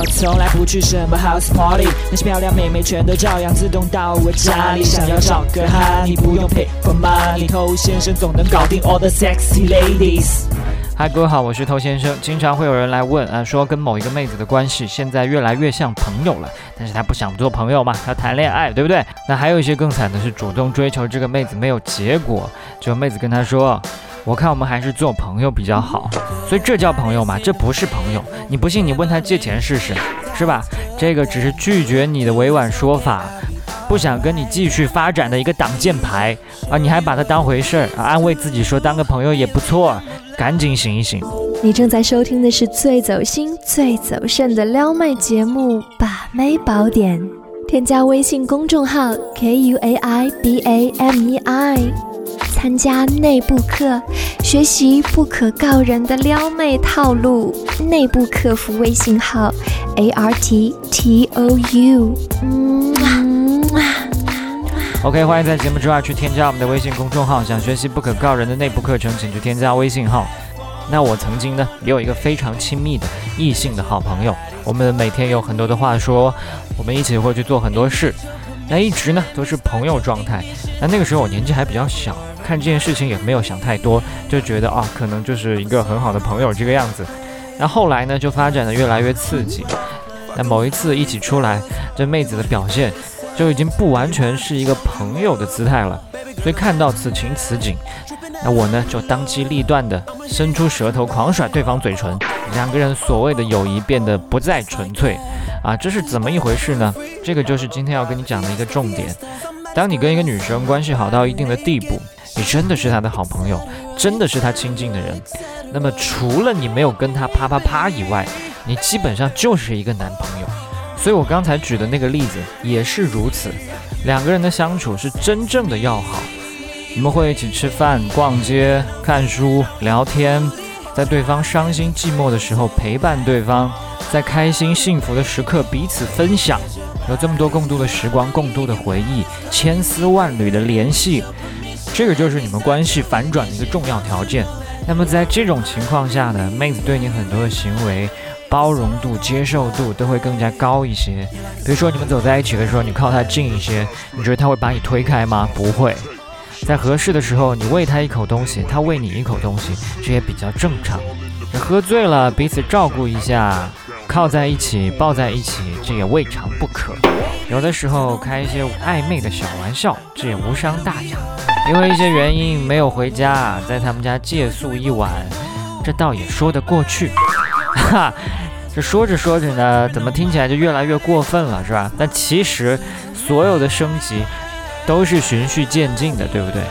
我从来不去什么 house party，那些漂亮妹妹全都照样自动到我家里。想要找个哈，你不用 pay for money，偷先生总能搞定 all the sexy ladies。嗨，各位好，我是偷先生。经常会有人来问啊，说跟某一个妹子的关系现在越来越像朋友了，但是他不想做朋友嘛，要谈恋爱，对不对？那还有一些更惨的是，主动追求这个妹子没有结果，就妹子跟他说，我看我们还是做朋友比较好。所以这叫朋友吗？这不是朋友。你不信，你问他借钱试试，是吧？这个只是拒绝你的委婉说法，不想跟你继续发展的一个挡箭牌啊！你还把他当回事儿？安慰自己说当个朋友也不错。赶紧醒一醒！你正在收听的是最走心、最走肾的撩妹节目《把妹宝典》，添加微信公众号 k u a i b a m e i，参加内部课，学习不可告人的撩妹套路。内部客服微信号 a r t t o u。嗯啊 OK，欢迎在节目之外去添加我们的微信公众号。想学习不可告人的内部课程，请去添加微信号。那我曾经呢，也有一个非常亲密的异性的好朋友，我们每天有很多的话说，我们一起会去做很多事，那一直呢都是朋友状态。那那个时候我年纪还比较小，看这件事情也没有想太多，就觉得啊，可能就是一个很好的朋友这个样子。那后来呢，就发展的越来越刺激。那某一次一起出来，这妹子的表现。就已经不完全是一个朋友的姿态了，所以看到此情此景，那我呢就当机立断的伸出舌头狂甩对方嘴唇，两个人所谓的友谊变得不再纯粹啊，这是怎么一回事呢？这个就是今天要跟你讲的一个重点。当你跟一个女生关系好到一定的地步，你真的是她的好朋友，真的是她亲近的人，那么除了你没有跟她啪啪啪以外，你基本上就是一个男朋友。所以我刚才举的那个例子也是如此，两个人的相处是真正的要好，你们会一起吃饭、逛街、看书、聊天，在对方伤心寂寞的时候陪伴对方，在开心幸福的时刻彼此分享，有这么多共度的时光、共度的回忆、千丝万缕的联系，这个就是你们关系反转的一个重要条件。那么在这种情况下呢，妹子对你很多的行为。包容度、接受度都会更加高一些。比如说，你们走在一起的时候，你靠他近一些，你觉得他会把你推开吗？不会。在合适的时候，你喂他一口东西，他喂你一口东西，这也比较正常。这喝醉了，彼此照顾一下，靠在一起、抱在一起，这也未尝不可。有的时候开一些暧昧的小玩笑，这也无伤大雅。因为一些原因没有回家，在他们家借宿一晚，这倒也说得过去。哈，这说着说着呢，怎么听起来就越来越过分了，是吧？但其实所有的升级都是循序渐进的，对不对？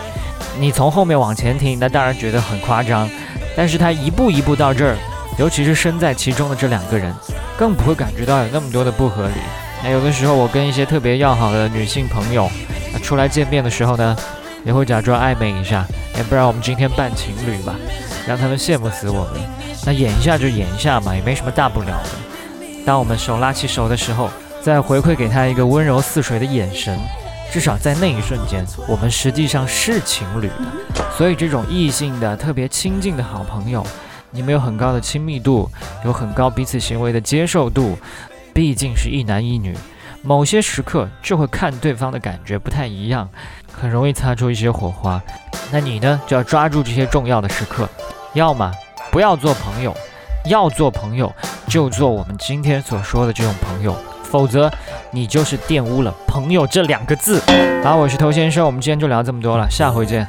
你从后面往前听，那当然觉得很夸张，但是他一步一步到这儿，尤其是身在其中的这两个人，更不会感觉到有那么多的不合理。那有的时候我跟一些特别要好的女性朋友，那出来见面的时候呢，也会假装暧昧一下，要不然我们今天扮情侣吧，让他们羡慕死我们。那演一下就演一下嘛，也没什么大不了的。当我们手拉起手的时候，再回馈给他一个温柔似水的眼神，至少在那一瞬间，我们实际上是情侣的。所以，这种异性的特别亲近的好朋友，你们有很高的亲密度，有很高彼此行为的接受度，毕竟是一男一女，某些时刻就会看对方的感觉不太一样，很容易擦出一些火花。那你呢，就要抓住这些重要的时刻，要么。不要做朋友，要做朋友就做我们今天所说的这种朋友，否则你就是玷污了“朋友”这两个字。好，我是头先生，我们今天就聊这么多了，下回见。